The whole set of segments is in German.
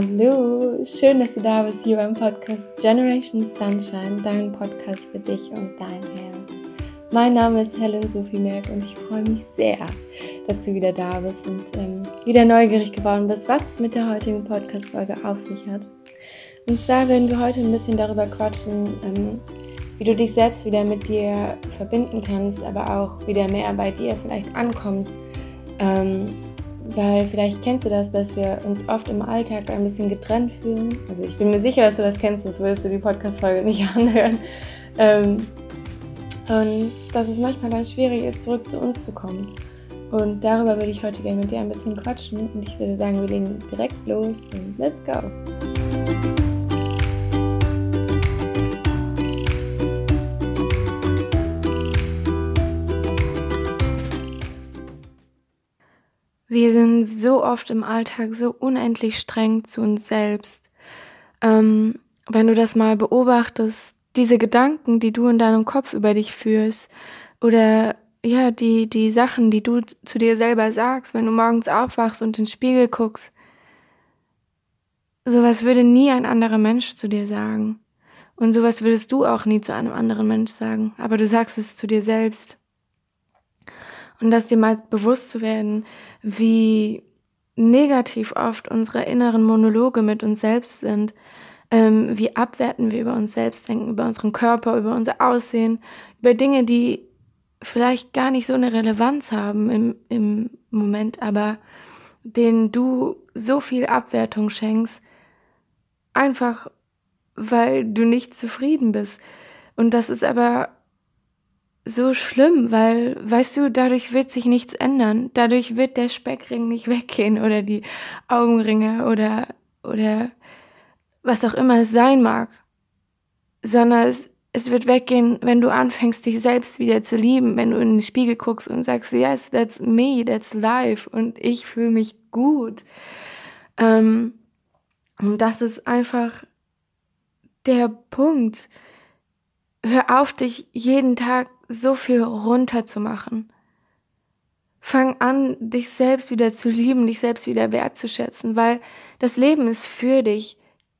Hallo, schön, dass du da bist hier beim Podcast Generation Sunshine, dein Podcast für dich und dein Herz. Mein Name ist Helen Sophie Merck und ich freue mich sehr, dass du wieder da bist und ähm, wieder neugierig geworden bist, was es mit der heutigen Podcast-Folge auf sich hat. Und zwar werden wir heute ein bisschen darüber quatschen, ähm, wie du dich selbst wieder mit dir verbinden kannst, aber auch wieder mehr bei dir vielleicht ankommst. Ähm, weil vielleicht kennst du das, dass wir uns oft im Alltag ein bisschen getrennt fühlen. Also ich bin mir sicher, dass du das kennst, sonst würdest du die Podcast-Folge nicht anhören. Ähm, und dass es manchmal ganz schwierig ist, zurück zu uns zu kommen. Und darüber würde ich heute gerne mit dir ein bisschen quatschen. Und ich würde sagen, wir legen direkt los und let's go! Wir sind so oft im Alltag so unendlich streng zu uns selbst. Ähm, wenn du das mal beobachtest, diese Gedanken, die du in deinem Kopf über dich führst, oder ja, die, die Sachen, die du zu dir selber sagst, wenn du morgens aufwachst und in den Spiegel guckst, sowas würde nie ein anderer Mensch zu dir sagen. Und sowas würdest du auch nie zu einem anderen Mensch sagen. Aber du sagst es zu dir selbst. Und das dir mal bewusst zu werden, wie negativ oft unsere inneren Monologe mit uns selbst sind, ähm, wie abwerten wir über uns selbst denken, über unseren Körper, über unser Aussehen, über Dinge, die vielleicht gar nicht so eine Relevanz haben im, im Moment, aber denen du so viel Abwertung schenkst, einfach weil du nicht zufrieden bist. Und das ist aber so schlimm, weil, weißt du, dadurch wird sich nichts ändern. Dadurch wird der Speckring nicht weggehen oder die Augenringe oder, oder was auch immer es sein mag. Sondern es, es wird weggehen, wenn du anfängst, dich selbst wieder zu lieben, wenn du in den Spiegel guckst und sagst, yes, that's me, that's life und ich fühle mich gut. Ähm, und das ist einfach der Punkt. Hör auf, dich jeden Tag so viel runterzumachen. Fang an, dich selbst wieder zu lieben, dich selbst wieder wertzuschätzen, weil das Leben ist für dich.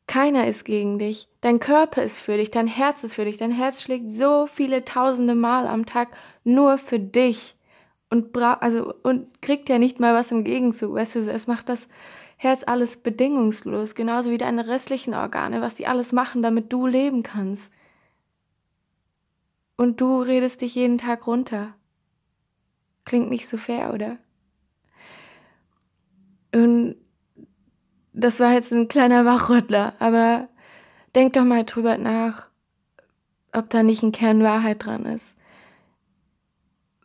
Keiner ist gegen dich. Dein Körper ist für dich, dein Herz ist für dich. Dein Herz schlägt so viele tausende Mal am Tag nur für dich und bra also und kriegt ja nicht mal was im Gegenzug. Weißt du, es macht das Herz alles bedingungslos, genauso wie deine restlichen Organe, was die alles machen, damit du leben kannst. Und du redest dich jeden Tag runter. Klingt nicht so fair, oder? Und das war jetzt ein kleiner Wachrüttler, aber denk doch mal drüber nach, ob da nicht ein Kern Wahrheit dran ist.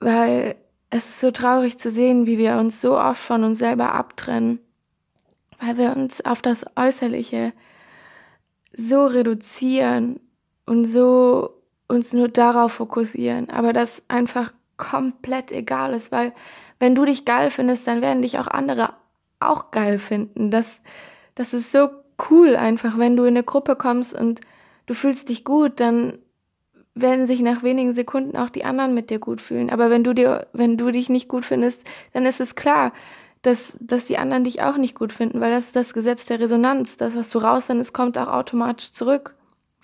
Weil es ist so traurig zu sehen, wie wir uns so oft von uns selber abtrennen, weil wir uns auf das Äußerliche so reduzieren und so uns nur darauf fokussieren, aber das einfach komplett egal ist, weil wenn du dich geil findest, dann werden dich auch andere auch geil finden. Das, das ist so cool einfach, wenn du in eine Gruppe kommst und du fühlst dich gut, dann werden sich nach wenigen Sekunden auch die anderen mit dir gut fühlen. Aber wenn du dir, wenn du dich nicht gut findest, dann ist es klar, dass, dass die anderen dich auch nicht gut finden, weil das ist das Gesetz der Resonanz. Das, was du raussendest, kommt auch automatisch zurück.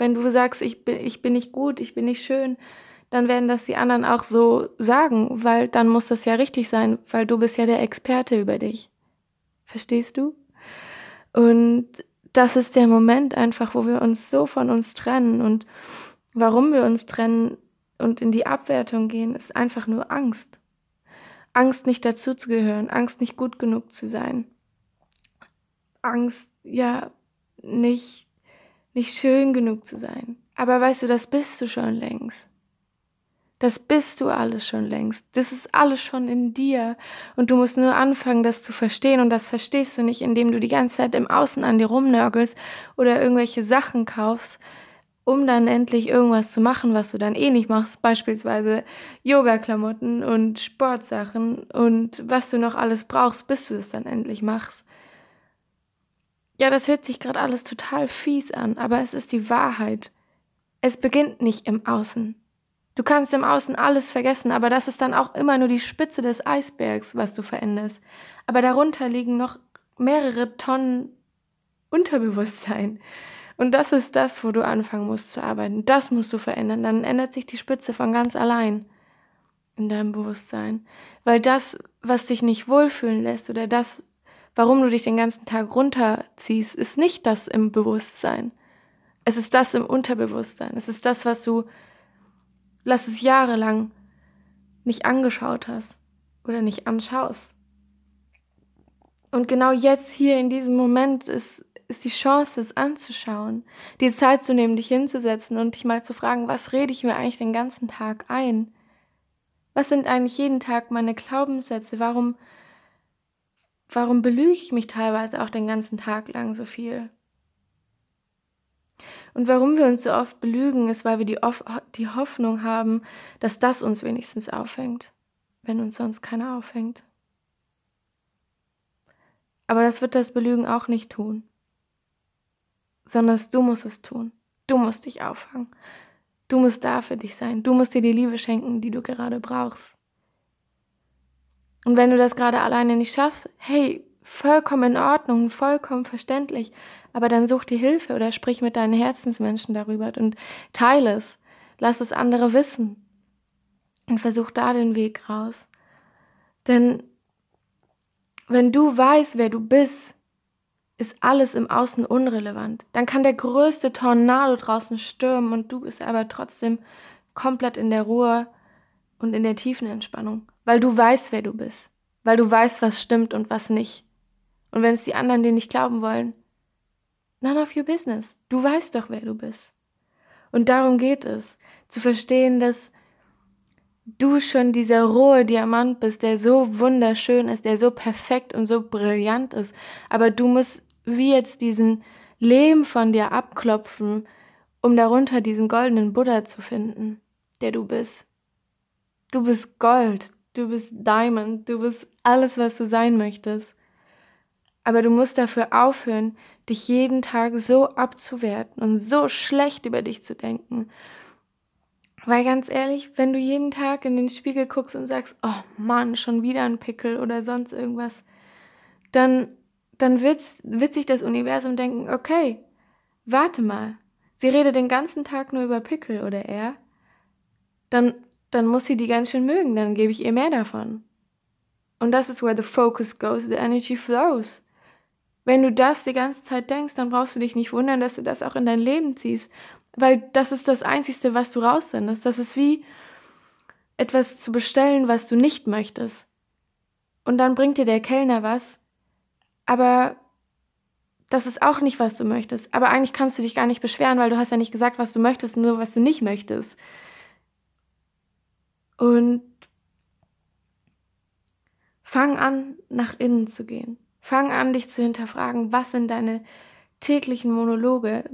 Wenn du sagst, ich bin, ich bin nicht gut, ich bin nicht schön, dann werden das die anderen auch so sagen, weil dann muss das ja richtig sein, weil du bist ja der Experte über dich. Verstehst du? Und das ist der Moment einfach, wo wir uns so von uns trennen und warum wir uns trennen und in die Abwertung gehen, ist einfach nur Angst. Angst nicht dazuzugehören, Angst nicht gut genug zu sein. Angst, ja, nicht nicht schön genug zu sein. Aber weißt du, das bist du schon längst. Das bist du alles schon längst. Das ist alles schon in dir. Und du musst nur anfangen, das zu verstehen. Und das verstehst du nicht, indem du die ganze Zeit im Außen an dir rumnörgelst oder irgendwelche Sachen kaufst, um dann endlich irgendwas zu machen, was du dann eh nicht machst. Beispielsweise Yoga-Klamotten und Sportsachen und was du noch alles brauchst, bis du es dann endlich machst. Ja, das hört sich gerade alles total fies an, aber es ist die Wahrheit. Es beginnt nicht im Außen. Du kannst im Außen alles vergessen, aber das ist dann auch immer nur die Spitze des Eisbergs, was du veränderst. Aber darunter liegen noch mehrere Tonnen Unterbewusstsein. Und das ist das, wo du anfangen musst zu arbeiten. Das musst du verändern. Dann ändert sich die Spitze von ganz allein in deinem Bewusstsein. Weil das, was dich nicht wohlfühlen lässt oder das, warum du dich den ganzen Tag runterziehst, ist nicht das im Bewusstsein. Es ist das im Unterbewusstsein. Es ist das, was du, lass es jahrelang nicht angeschaut hast oder nicht anschaust. Und genau jetzt hier in diesem Moment ist, ist die Chance, es anzuschauen, die Zeit zu nehmen, dich hinzusetzen und dich mal zu fragen, was rede ich mir eigentlich den ganzen Tag ein? Was sind eigentlich jeden Tag meine Glaubenssätze? Warum, warum belüge ich mich teilweise auch den ganzen Tag lang so viel? Und warum wir uns so oft belügen, ist, weil wir die, die Hoffnung haben, dass das uns wenigstens auffängt, wenn uns sonst keiner auffängt. Aber das wird das Belügen auch nicht tun, sondern du musst es tun. Du musst dich auffangen. Du musst da für dich sein. Du musst dir die Liebe schenken, die du gerade brauchst. Und wenn du das gerade alleine nicht schaffst, hey, vollkommen in Ordnung, vollkommen verständlich, aber dann such dir Hilfe oder sprich mit deinen Herzensmenschen darüber und teile es. Lass es andere wissen und versuch da den Weg raus. Denn wenn du weißt, wer du bist, ist alles im Außen unrelevant. Dann kann der größte Tornado draußen stürmen und du bist aber trotzdem komplett in der Ruhe und in der tiefen Entspannung, weil du weißt, wer du bist, weil du weißt, was stimmt und was nicht. Und wenn es die anderen dir nicht glauben wollen, none of your business. Du weißt doch, wer du bist. Und darum geht es, zu verstehen, dass du schon dieser rohe Diamant bist, der so wunderschön ist, der so perfekt und so brillant ist. Aber du musst wie jetzt diesen Lehm von dir abklopfen, um darunter diesen goldenen Buddha zu finden, der du bist. Du bist Gold, du bist Diamond, du bist alles, was du sein möchtest. Aber du musst dafür aufhören, dich jeden Tag so abzuwerten und so schlecht über dich zu denken. Weil ganz ehrlich, wenn du jeden Tag in den Spiegel guckst und sagst, oh Mann, schon wieder ein Pickel oder sonst irgendwas, dann dann wird, wird sich das Universum denken, okay, warte mal, sie redet den ganzen Tag nur über Pickel oder er, dann, dann muss sie die ganz schön mögen, dann gebe ich ihr mehr davon. Und das ist where the focus goes, the energy flows. Wenn du das die ganze Zeit denkst, dann brauchst du dich nicht wundern, dass du das auch in dein Leben ziehst. Weil das ist das Einzige, was du raussendest. Das ist wie etwas zu bestellen, was du nicht möchtest. Und dann bringt dir der Kellner was aber das ist auch nicht, was du möchtest. Aber eigentlich kannst du dich gar nicht beschweren, weil du hast ja nicht gesagt, was du möchtest, nur was du nicht möchtest. Und fang an, nach innen zu gehen. Fang an, dich zu hinterfragen, was sind deine täglichen Monologe,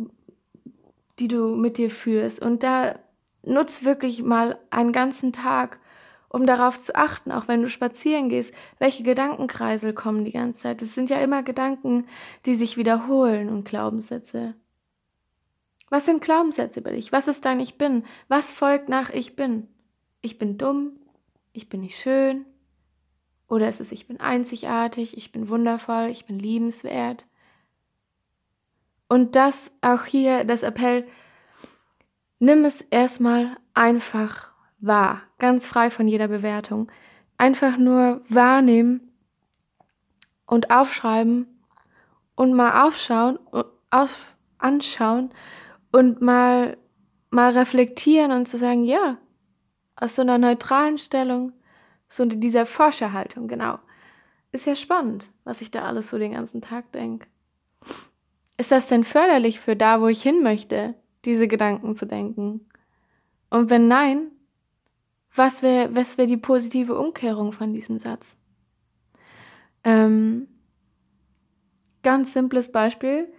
die du mit dir führst. Und da nutz wirklich mal einen ganzen Tag, um darauf zu achten, auch wenn du spazieren gehst, welche Gedankenkreisel kommen die ganze Zeit. Es sind ja immer Gedanken, die sich wiederholen und Glaubenssätze. Was sind Glaubenssätze über dich? Was ist dein Ich bin? Was folgt nach Ich bin? Ich bin dumm, ich bin nicht schön, oder ist es Ich bin einzigartig, ich bin wundervoll, ich bin liebenswert? Und das auch hier, das Appell, nimm es erstmal einfach wahr, ganz frei von jeder Bewertung. Einfach nur wahrnehmen und aufschreiben und mal aufschauen, auf, anschauen und mal, mal reflektieren und zu sagen, ja, aus so einer neutralen Stellung, so dieser Forscherhaltung, genau. Ist ja spannend, was ich da alles so den ganzen Tag denke. Ist das denn förderlich für da, wo ich hin möchte, diese Gedanken zu denken? Und wenn nein, was wäre was wär die positive Umkehrung von diesem Satz? Ähm, ganz simples Beispiel.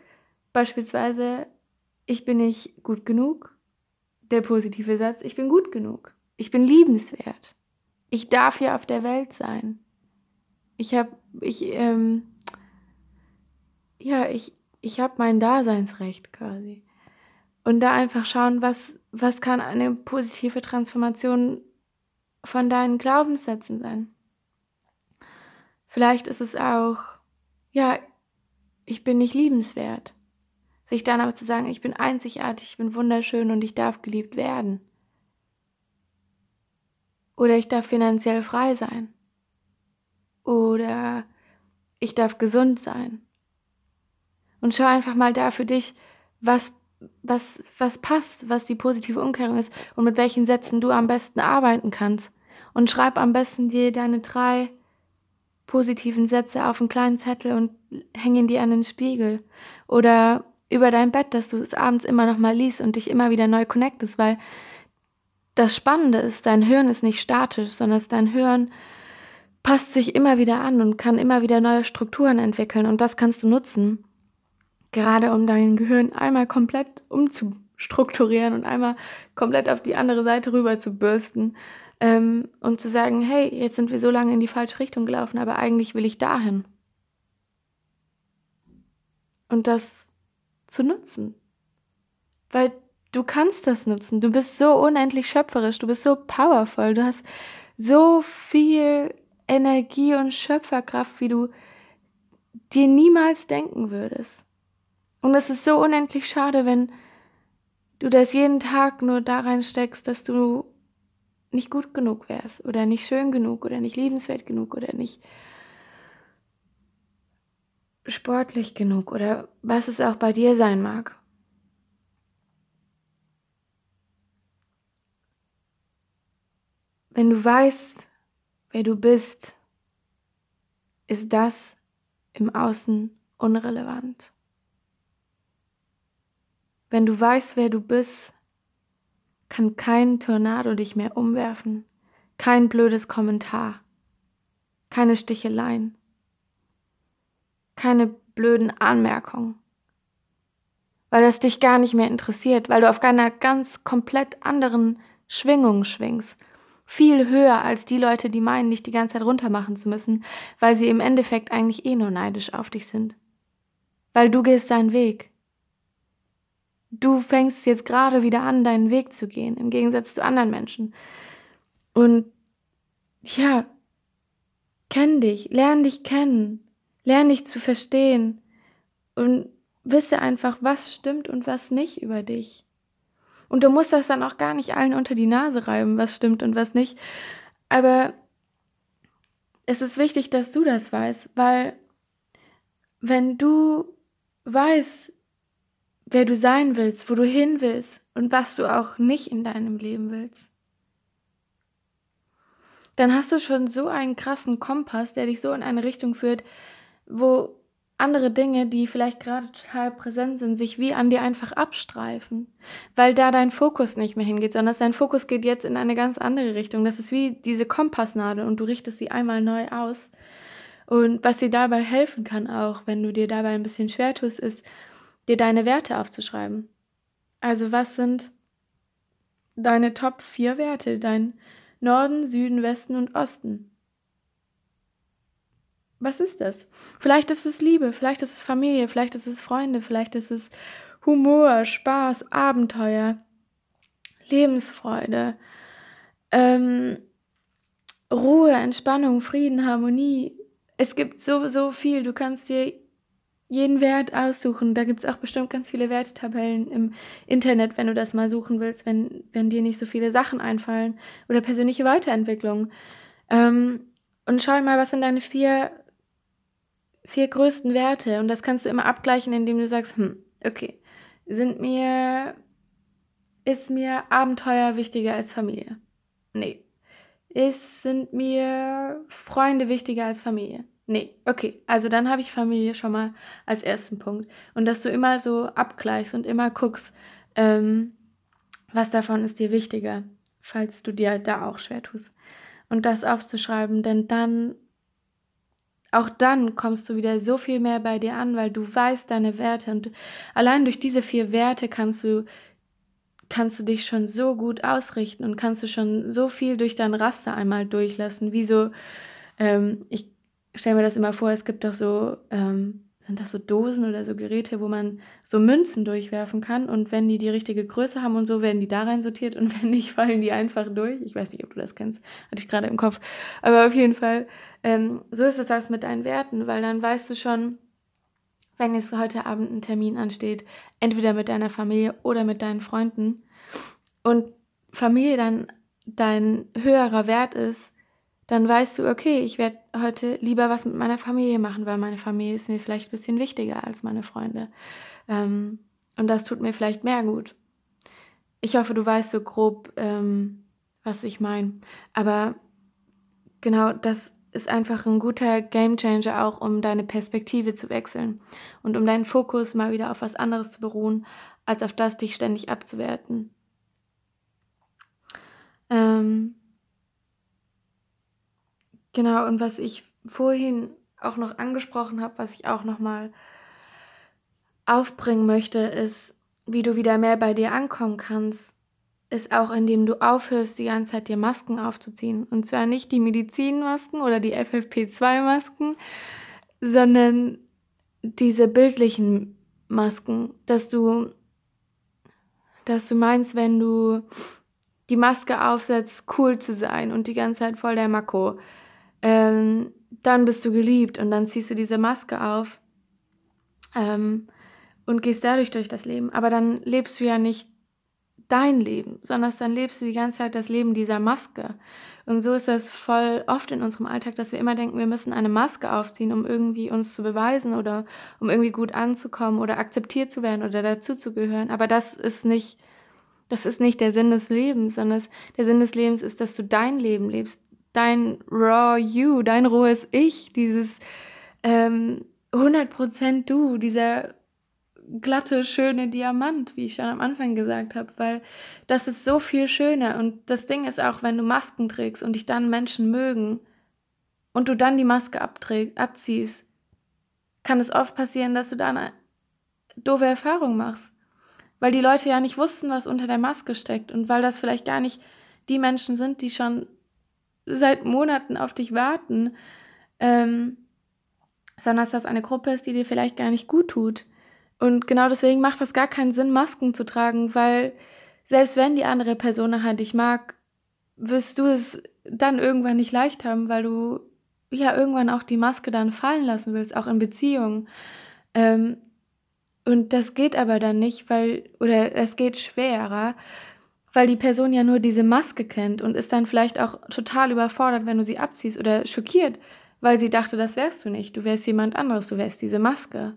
Beispielsweise, ich bin nicht gut genug. Der positive Satz, ich bin gut genug. Ich bin liebenswert. Ich darf hier auf der Welt sein. Ich habe, ich, ähm, ja, ich, ich habe mein Daseinsrecht quasi. Und da einfach schauen, was, was kann eine positive Transformation von deinen Glaubenssätzen sein. Vielleicht ist es auch, ja, ich bin nicht liebenswert. Sich dann aber zu sagen, ich bin einzigartig, ich bin wunderschön und ich darf geliebt werden. Oder ich darf finanziell frei sein. Oder ich darf gesund sein. Und schau einfach mal da für dich, was, was, was passt, was die positive Umkehrung ist und mit welchen Sätzen du am besten arbeiten kannst. Und schreib am besten dir deine drei positiven Sätze auf einen kleinen Zettel und hängen die an den Spiegel. Oder über dein Bett, dass du es abends immer noch mal liest und dich immer wieder neu connectest, weil das Spannende ist, dein Hirn ist nicht statisch, sondern dein Hirn passt sich immer wieder an und kann immer wieder neue Strukturen entwickeln und das kannst du nutzen, gerade um dein Gehirn einmal komplett umzustrukturieren und einmal komplett auf die andere Seite rüber zu bürsten ähm, und zu sagen, hey, jetzt sind wir so lange in die falsche Richtung gelaufen, aber eigentlich will ich dahin. Und das zu nutzen. Weil du kannst das nutzen. Du bist so unendlich schöpferisch, du bist so powerful, du hast so viel Energie und Schöpferkraft, wie du dir niemals denken würdest. Und es ist so unendlich schade, wenn du das jeden Tag nur da reinsteckst, dass du nicht gut genug wärst oder nicht schön genug oder nicht liebenswert genug oder nicht sportlich genug oder was es auch bei dir sein mag. Wenn du weißt, wer du bist, ist das im Außen unrelevant. Wenn du weißt, wer du bist, kann kein Tornado dich mehr umwerfen, kein blödes Kommentar, keine Sticheleien, keine blöden Anmerkungen, weil das dich gar nicht mehr interessiert, weil du auf einer ganz komplett anderen Schwingung schwingst, viel höher als die Leute, die meinen, dich die ganze Zeit runtermachen zu müssen, weil sie im Endeffekt eigentlich eh nur neidisch auf dich sind. Weil du gehst deinen Weg. Du fängst jetzt gerade wieder an, deinen Weg zu gehen, im Gegensatz zu anderen Menschen. Und ja, kenn dich, lern dich kennen, lern dich zu verstehen und wisse einfach, was stimmt und was nicht über dich. Und du musst das dann auch gar nicht allen unter die Nase reiben, was stimmt und was nicht. Aber es ist wichtig, dass du das weißt, weil wenn du weißt, wer du sein willst, wo du hin willst und was du auch nicht in deinem Leben willst, dann hast du schon so einen krassen Kompass, der dich so in eine Richtung führt, wo andere Dinge, die vielleicht gerade total präsent sind, sich wie an dir einfach abstreifen, weil da dein Fokus nicht mehr hingeht, sondern dein Fokus geht jetzt in eine ganz andere Richtung. Das ist wie diese Kompassnadel und du richtest sie einmal neu aus. Und was dir dabei helfen kann, auch wenn du dir dabei ein bisschen schwer tust, ist, dir deine Werte aufzuschreiben. Also was sind deine Top 4 Werte, dein Norden, Süden, Westen und Osten? Was ist das? Vielleicht ist es Liebe, vielleicht ist es Familie, vielleicht ist es Freunde, vielleicht ist es Humor, Spaß, Abenteuer, Lebensfreude, ähm, Ruhe, Entspannung, Frieden, Harmonie. Es gibt so, so viel. Du kannst dir jeden Wert aussuchen. Da gibt es auch bestimmt ganz viele Wertetabellen im Internet, wenn du das mal suchen willst, wenn, wenn dir nicht so viele Sachen einfallen. Oder persönliche Weiterentwicklung. Ähm, und schau mal, was sind deine vier vier größten Werte und das kannst du immer abgleichen, indem du sagst, hm, okay, sind mir, ist mir Abenteuer wichtiger als Familie? Nee. Ist, sind mir Freunde wichtiger als Familie? Nee, okay. Also dann habe ich Familie schon mal als ersten Punkt. Und dass du immer so abgleichst und immer guckst, ähm, was davon ist dir wichtiger, falls du dir da auch schwer tust. Und das aufzuschreiben, denn dann auch dann kommst du wieder so viel mehr bei dir an, weil du weißt deine Werte und allein durch diese vier Werte kannst du kannst du dich schon so gut ausrichten und kannst du schon so viel durch dein Raster einmal durchlassen. Wie so, ähm, ich stelle mir das immer vor, es gibt doch so ähm, sind das so Dosen oder so Geräte, wo man so Münzen durchwerfen kann und wenn die die richtige Größe haben und so, werden die da rein sortiert und wenn nicht, fallen die einfach durch. Ich weiß nicht, ob du das kennst, hatte ich gerade im Kopf. Aber auf jeden Fall, ähm, so ist es das mit deinen Werten, weil dann weißt du schon, wenn jetzt heute Abend ein Termin ansteht, entweder mit deiner Familie oder mit deinen Freunden und Familie dann dein höherer Wert ist, dann weißt du, okay, ich werde heute lieber was mit meiner Familie machen, weil meine Familie ist mir vielleicht ein bisschen wichtiger als meine Freunde. Ähm, und das tut mir vielleicht mehr gut. Ich hoffe, du weißt so grob, ähm, was ich meine. Aber genau, das ist einfach ein guter Gamechanger auch, um deine Perspektive zu wechseln und um deinen Fokus mal wieder auf was anderes zu beruhen, als auf das dich ständig abzuwerten. Ähm, genau, und was ich vorhin auch noch angesprochen habe, was ich auch noch mal aufbringen möchte, ist, wie du wieder mehr bei dir ankommen kannst, ist auch, indem du aufhörst, die ganze Zeit dir Masken aufzuziehen. Und zwar nicht die Medizinmasken oder die FFP2-Masken, sondern diese bildlichen Masken, dass du, dass du meinst, wenn du die Maske aufsetzt, cool zu sein und die ganze Zeit voll der Mako, ähm, dann bist du geliebt und dann ziehst du diese Maske auf ähm, und gehst dadurch durch das Leben. Aber dann lebst du ja nicht dein Leben, sondern dann lebst du die ganze Zeit das Leben dieser Maske. Und so ist es voll oft in unserem Alltag, dass wir immer denken, wir müssen eine Maske aufziehen, um irgendwie uns zu beweisen oder um irgendwie gut anzukommen oder akzeptiert zu werden oder dazuzugehören. Aber das ist nicht, das ist nicht der Sinn des Lebens, sondern der Sinn des Lebens ist, dass du dein Leben lebst, dein raw you, dein rohes Ich, dieses ähm, 100% du, dieser glatte, schöne Diamant, wie ich schon am Anfang gesagt habe, weil das ist so viel schöner. Und das Ding ist auch, wenn du Masken trägst und dich dann Menschen mögen und du dann die Maske abziehst, kann es oft passieren, dass du dann eine doofe Erfahrung machst. Weil die Leute ja nicht wussten, was unter der Maske steckt und weil das vielleicht gar nicht die Menschen sind, die schon seit Monaten auf dich warten, ähm, sondern dass das eine Gruppe ist, die dir vielleicht gar nicht gut tut und genau deswegen macht das gar keinen Sinn, Masken zu tragen, weil selbst wenn die andere Person halt dich mag, wirst du es dann irgendwann nicht leicht haben, weil du ja irgendwann auch die Maske dann fallen lassen willst, auch in Beziehungen. Ähm, und das geht aber dann nicht, weil, oder es geht schwerer, weil die Person ja nur diese Maske kennt und ist dann vielleicht auch total überfordert, wenn du sie abziehst oder schockiert, weil sie dachte, das wärst du nicht, du wärst jemand anderes, du wärst diese Maske.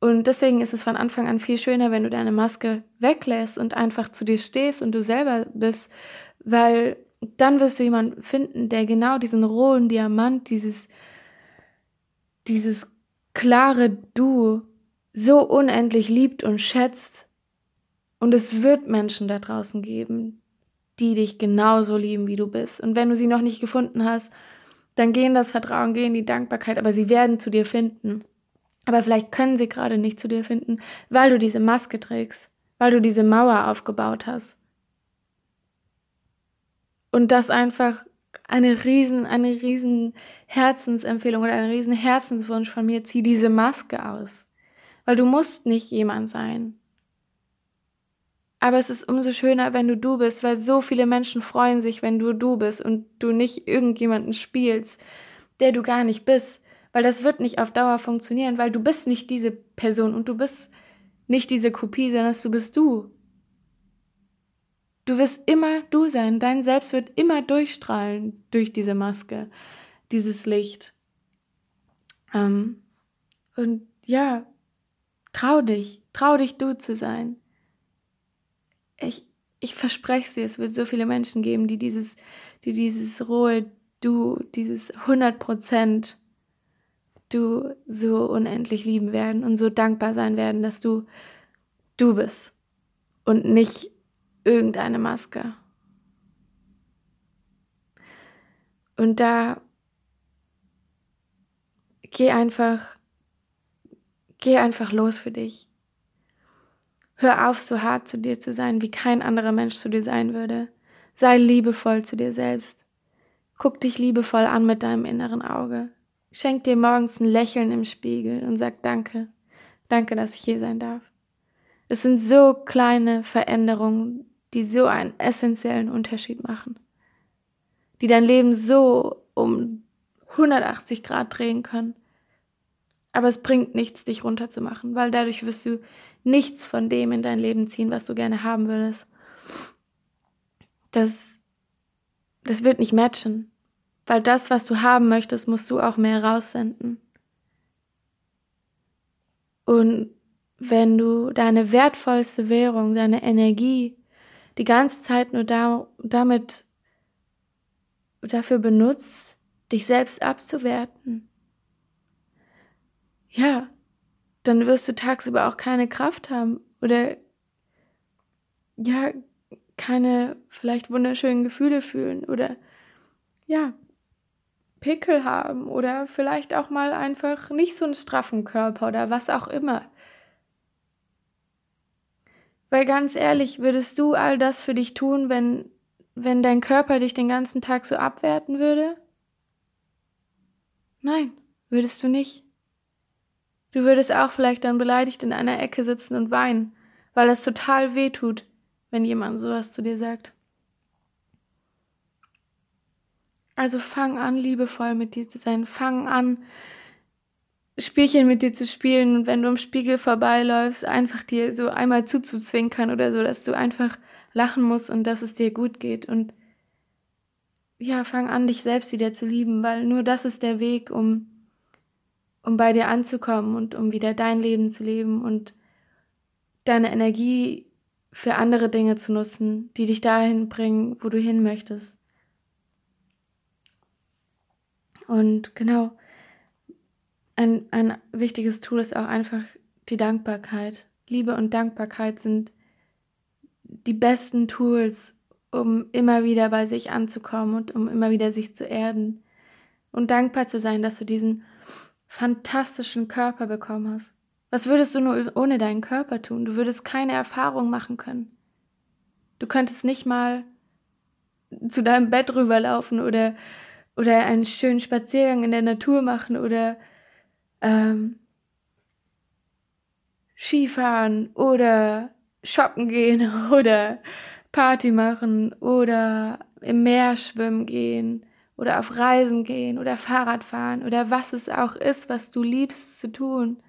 Und deswegen ist es von Anfang an viel schöner, wenn du deine Maske weglässt und einfach zu dir stehst und du selber bist, weil dann wirst du jemanden finden, der genau diesen rohen Diamant, dieses, dieses klare Du so unendlich liebt und schätzt. Und es wird Menschen da draußen geben, die dich genauso lieben, wie du bist. Und wenn du sie noch nicht gefunden hast, dann gehen das Vertrauen, gehen die Dankbarkeit, aber sie werden zu dir finden. Aber vielleicht können sie gerade nicht zu dir finden, weil du diese Maske trägst, weil du diese Mauer aufgebaut hast. Und das einfach eine riesen, eine riesen Herzensempfehlung oder ein riesen Herzenswunsch von mir, zieh diese Maske aus. Weil du musst nicht jemand sein. Aber es ist umso schöner, wenn du du bist, weil so viele Menschen freuen sich, wenn du du bist und du nicht irgendjemanden spielst, der du gar nicht bist weil das wird nicht auf Dauer funktionieren, weil du bist nicht diese Person und du bist nicht diese Kopie, sondern du bist du. Du wirst immer du sein, dein Selbst wird immer durchstrahlen durch diese Maske, dieses Licht. Ähm, und ja, trau dich, trau dich du zu sein. Ich, ich verspreche es dir, es wird so viele Menschen geben, die dieses, die dieses rohe Du, dieses 100 Prozent du so unendlich lieben werden und so dankbar sein werden, dass du du bist und nicht irgendeine Maske. Und da geh einfach, geh einfach los für dich. Hör auf, so hart zu dir zu sein, wie kein anderer Mensch zu dir sein würde. Sei liebevoll zu dir selbst. Guck dich liebevoll an mit deinem inneren Auge. Schenk dir morgens ein Lächeln im Spiegel und sag Danke. Danke, dass ich hier sein darf. Es sind so kleine Veränderungen, die so einen essentiellen Unterschied machen, die dein Leben so um 180 Grad drehen können. Aber es bringt nichts, dich runterzumachen, weil dadurch wirst du nichts von dem in dein Leben ziehen, was du gerne haben würdest. Das, das wird nicht matchen. Weil das, was du haben möchtest, musst du auch mehr raussenden. Und wenn du deine wertvollste Währung, deine Energie, die ganze Zeit nur da, damit dafür benutzt, dich selbst abzuwerten, ja, dann wirst du tagsüber auch keine Kraft haben oder ja, keine vielleicht wunderschönen Gefühle fühlen oder ja, Pickel haben oder vielleicht auch mal einfach nicht so einen straffen Körper oder was auch immer. Weil ganz ehrlich, würdest du all das für dich tun, wenn, wenn dein Körper dich den ganzen Tag so abwerten würde? Nein, würdest du nicht. Du würdest auch vielleicht dann beleidigt in einer Ecke sitzen und weinen, weil es total weh tut, wenn jemand sowas zu dir sagt. Also fang an, liebevoll mit dir zu sein. Fang an, Spielchen mit dir zu spielen und wenn du im Spiegel vorbeiläufst, einfach dir so einmal zuzuzwinkern oder so, dass du einfach lachen musst und dass es dir gut geht. Und ja, fang an, dich selbst wieder zu lieben, weil nur das ist der Weg, um um bei dir anzukommen und um wieder dein Leben zu leben und deine Energie für andere Dinge zu nutzen, die dich dahin bringen, wo du hin möchtest. Und genau, ein, ein wichtiges Tool ist auch einfach die Dankbarkeit. Liebe und Dankbarkeit sind die besten Tools, um immer wieder bei sich anzukommen und um immer wieder sich zu erden. Und dankbar zu sein, dass du diesen fantastischen Körper bekommen hast. Was würdest du nur ohne deinen Körper tun? Du würdest keine Erfahrung machen können. Du könntest nicht mal zu deinem Bett rüberlaufen oder, oder einen schönen Spaziergang in der Natur machen oder ähm, Skifahren oder shoppen gehen oder Party machen oder im Meer schwimmen gehen oder auf Reisen gehen oder Fahrrad fahren oder was es auch ist, was du liebst zu tun.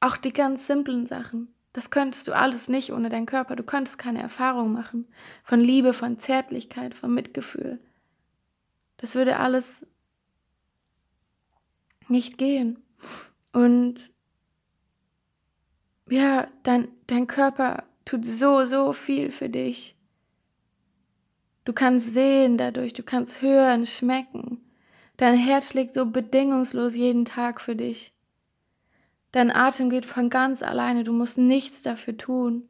Auch die ganz simplen Sachen. Das könntest du alles nicht ohne deinen Körper. Du könntest keine Erfahrung machen von Liebe, von Zärtlichkeit, von Mitgefühl. Das würde alles nicht gehen. Und ja, dein, dein Körper tut so, so viel für dich. Du kannst sehen dadurch, du kannst hören, schmecken. Dein Herz schlägt so bedingungslos jeden Tag für dich. Dein Atem geht von ganz alleine, du musst nichts dafür tun.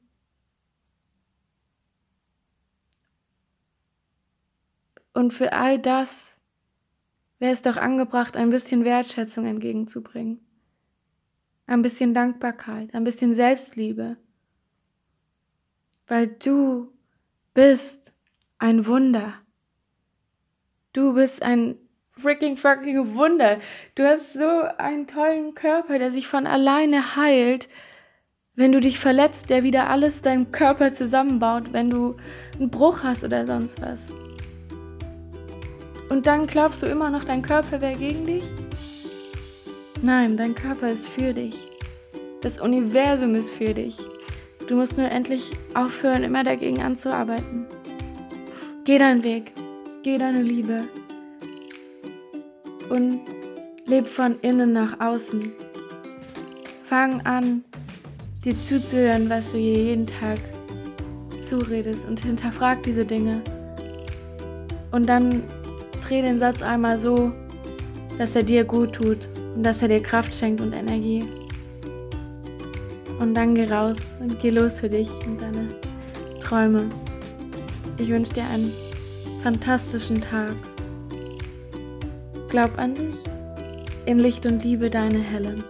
Und für all das wäre es doch angebracht, ein bisschen Wertschätzung entgegenzubringen. Ein bisschen Dankbarkeit, ein bisschen Selbstliebe. Weil du bist ein Wunder. Du bist ein freaking fucking Wunder. Du hast so einen tollen Körper, der sich von alleine heilt. Wenn du dich verletzt, der wieder alles deinem Körper zusammenbaut, wenn du einen Bruch hast oder sonst was. Und dann glaubst du immer noch, dein Körper wäre gegen dich? Nein, dein Körper ist für dich. Das Universum ist für dich. Du musst nur endlich aufhören, immer dagegen anzuarbeiten. Geh deinen Weg, geh deine Liebe und leb von innen nach außen. Fang an, dir zuzuhören, was du dir jeden Tag zuredest und hinterfrag diese Dinge. Und dann dreh den Satz einmal so, dass er dir gut tut und dass er dir Kraft schenkt und Energie. Und dann geh raus und geh los für dich und deine Träume. Ich wünsche dir einen fantastischen Tag. Glaub an dich. In Licht und Liebe, deine Helen.